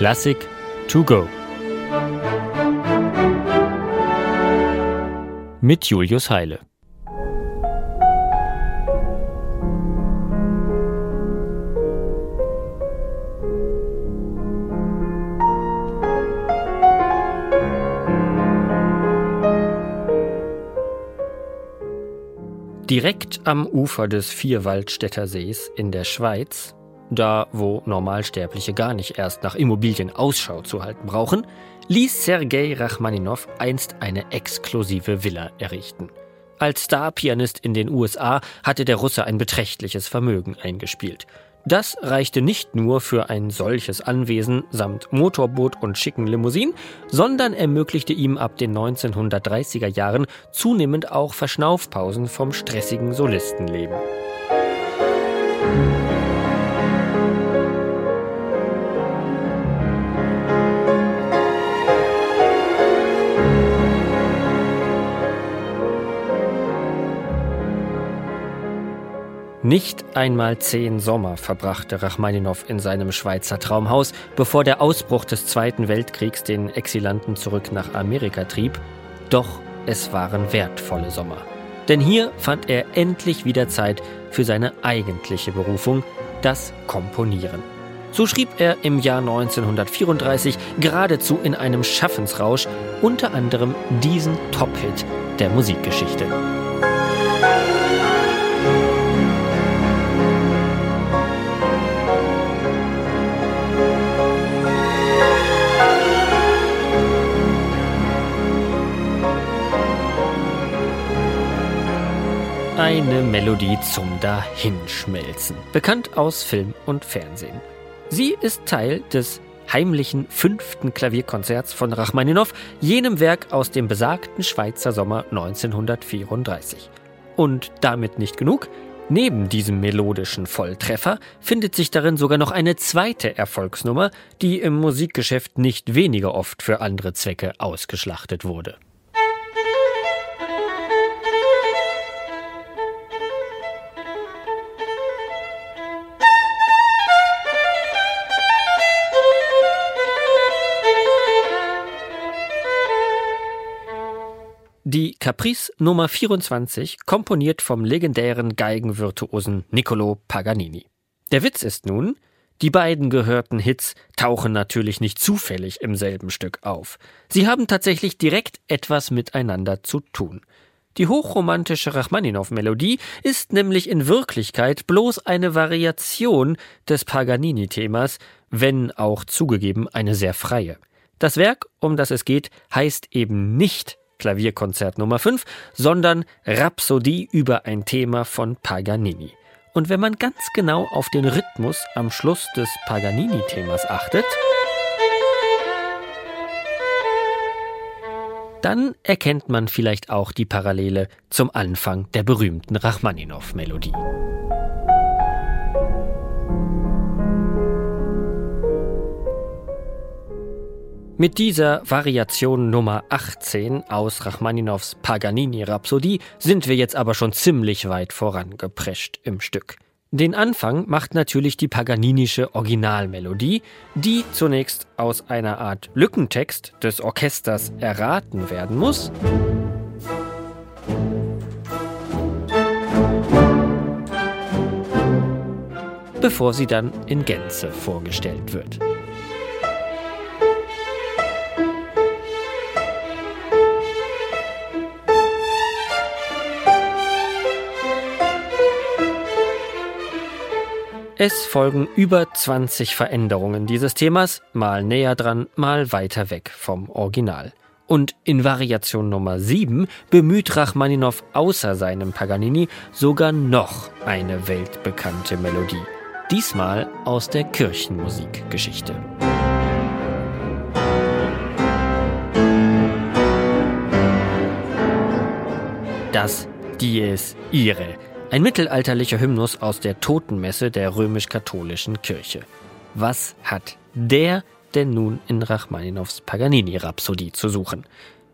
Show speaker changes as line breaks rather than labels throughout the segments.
Klassik to go. Mit Julius Heile. Direkt am Ufer des Vierwaldstätter Sees in der Schweiz, da wo Normalsterbliche gar nicht erst nach Immobilien Ausschau zu halten brauchen, ließ Sergei Rachmaninow einst eine exklusive Villa errichten. Als Starpianist in den USA hatte der Russe ein beträchtliches Vermögen eingespielt. Das reichte nicht nur für ein solches Anwesen samt Motorboot und schicken Limousinen, sondern ermöglichte ihm ab den 1930er Jahren zunehmend auch Verschnaufpausen vom stressigen Solistenleben. Nicht einmal zehn Sommer verbrachte Rachmaninow in seinem Schweizer Traumhaus, bevor der Ausbruch des Zweiten Weltkriegs den Exilanten zurück nach Amerika trieb. Doch es waren wertvolle Sommer. Denn hier fand er endlich wieder Zeit für seine eigentliche Berufung, das Komponieren. So schrieb er im Jahr 1934 geradezu in einem Schaffensrausch unter anderem diesen Top-Hit der Musikgeschichte. Melodie zum Dahinschmelzen, bekannt aus Film und Fernsehen. Sie ist Teil des heimlichen fünften Klavierkonzerts von Rachmaninow, jenem Werk aus dem besagten Schweizer Sommer 1934. Und damit nicht genug. Neben diesem melodischen Volltreffer findet sich darin sogar noch eine zweite Erfolgsnummer, die im Musikgeschäft nicht weniger oft für andere Zwecke ausgeschlachtet wurde. Die Caprice Nummer 24, komponiert vom legendären Geigenvirtuosen Niccolo Paganini. Der Witz ist nun, die beiden gehörten Hits tauchen natürlich nicht zufällig im selben Stück auf. Sie haben tatsächlich direkt etwas miteinander zu tun. Die hochromantische Rachmaninow-Melodie ist nämlich in Wirklichkeit bloß eine Variation des Paganini-Themas, wenn auch zugegeben eine sehr freie. Das Werk, um das es geht, heißt eben nicht Klavierkonzert Nummer 5, sondern Rhapsodie über ein Thema von Paganini. Und wenn man ganz genau auf den Rhythmus am Schluss des Paganini-Themas achtet, dann erkennt man vielleicht auch die Parallele zum Anfang der berühmten Rachmaninow-Melodie. Mit dieser Variation Nummer 18 aus Rachmaninows Paganini-Rhapsodie sind wir jetzt aber schon ziemlich weit vorangeprescht im Stück. Den Anfang macht natürlich die paganinische Originalmelodie, die zunächst aus einer Art Lückentext des Orchesters erraten werden muss. bevor sie dann in Gänze vorgestellt wird. Es folgen über 20 Veränderungen dieses Themas, mal näher dran, mal weiter weg vom Original. Und in Variation Nummer 7 bemüht Rachmaninow außer seinem Paganini sogar noch eine weltbekannte Melodie. Diesmal aus der Kirchenmusikgeschichte. Das Dies Irae ein mittelalterlicher Hymnus aus der Totenmesse der römisch-katholischen Kirche. Was hat der denn nun in Rachmaninows Paganini-Rhapsodie zu suchen?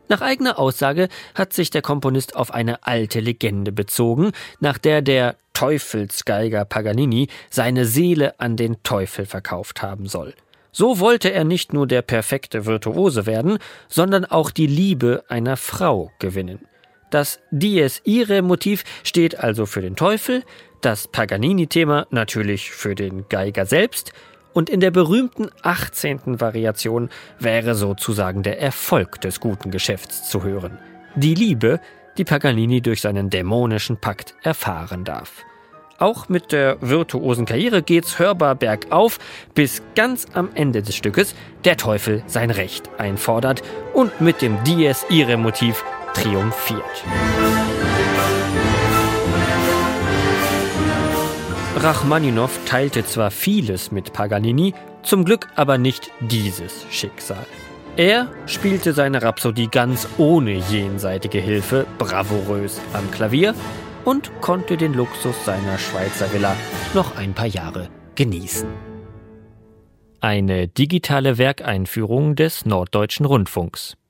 Nach eigener Aussage hat sich der Komponist auf eine alte Legende bezogen, nach der der Teufelsgeiger Paganini seine Seele an den Teufel verkauft haben soll. So wollte er nicht nur der perfekte Virtuose werden, sondern auch die Liebe einer Frau gewinnen. Das Dies Irae Motiv steht also für den Teufel, das Paganini-Thema natürlich für den Geiger selbst und in der berühmten 18. Variation wäre sozusagen der Erfolg des guten Geschäfts zu hören. Die Liebe, die Paganini durch seinen dämonischen Pakt erfahren darf. Auch mit der virtuosen Karriere geht's hörbar bergauf, bis ganz am Ende des Stückes der Teufel sein Recht einfordert und mit dem Dies Irae Motiv triumphiert. Rachmaninow teilte zwar vieles mit Paganini, zum Glück aber nicht dieses Schicksal. Er spielte seine Rhapsodie ganz ohne jenseitige Hilfe bravourös am Klavier und konnte den Luxus seiner Schweizer Villa noch ein paar Jahre genießen. Eine digitale Werkeinführung des Norddeutschen Rundfunks.